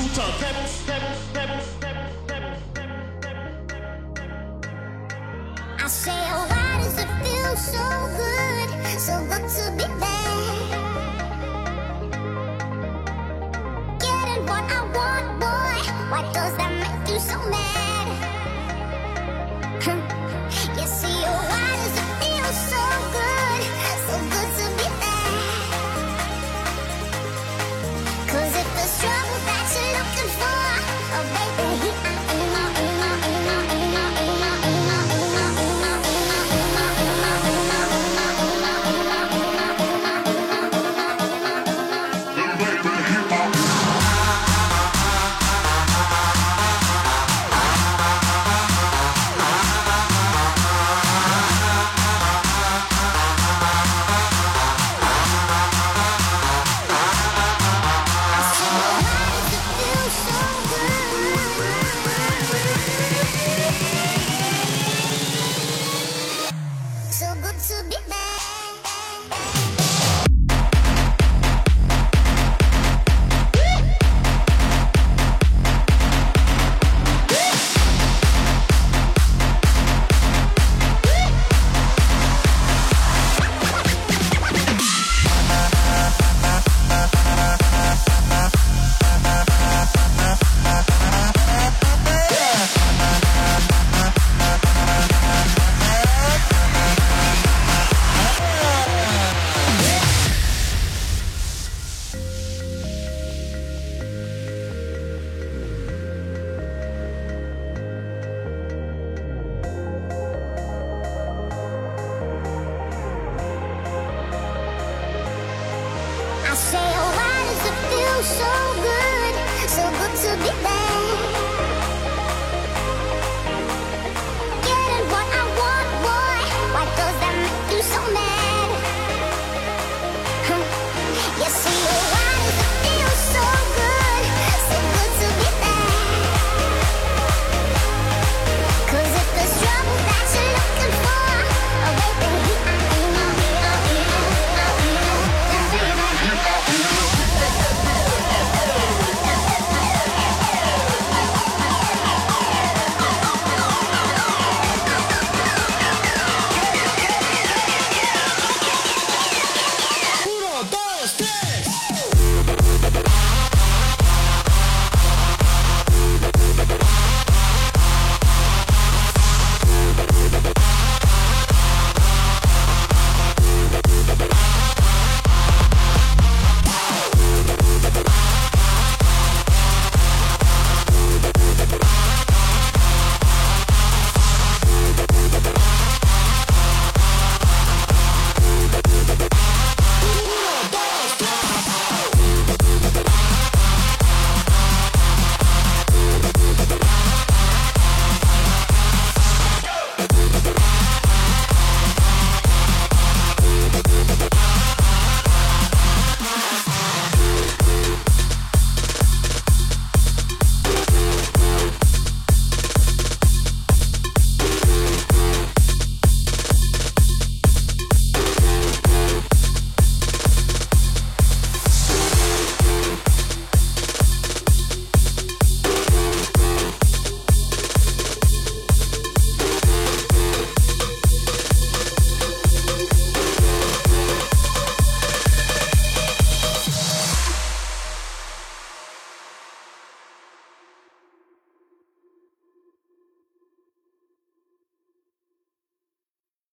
DJ on two turntables. I say, oh, why does it feel so good, so good to be back?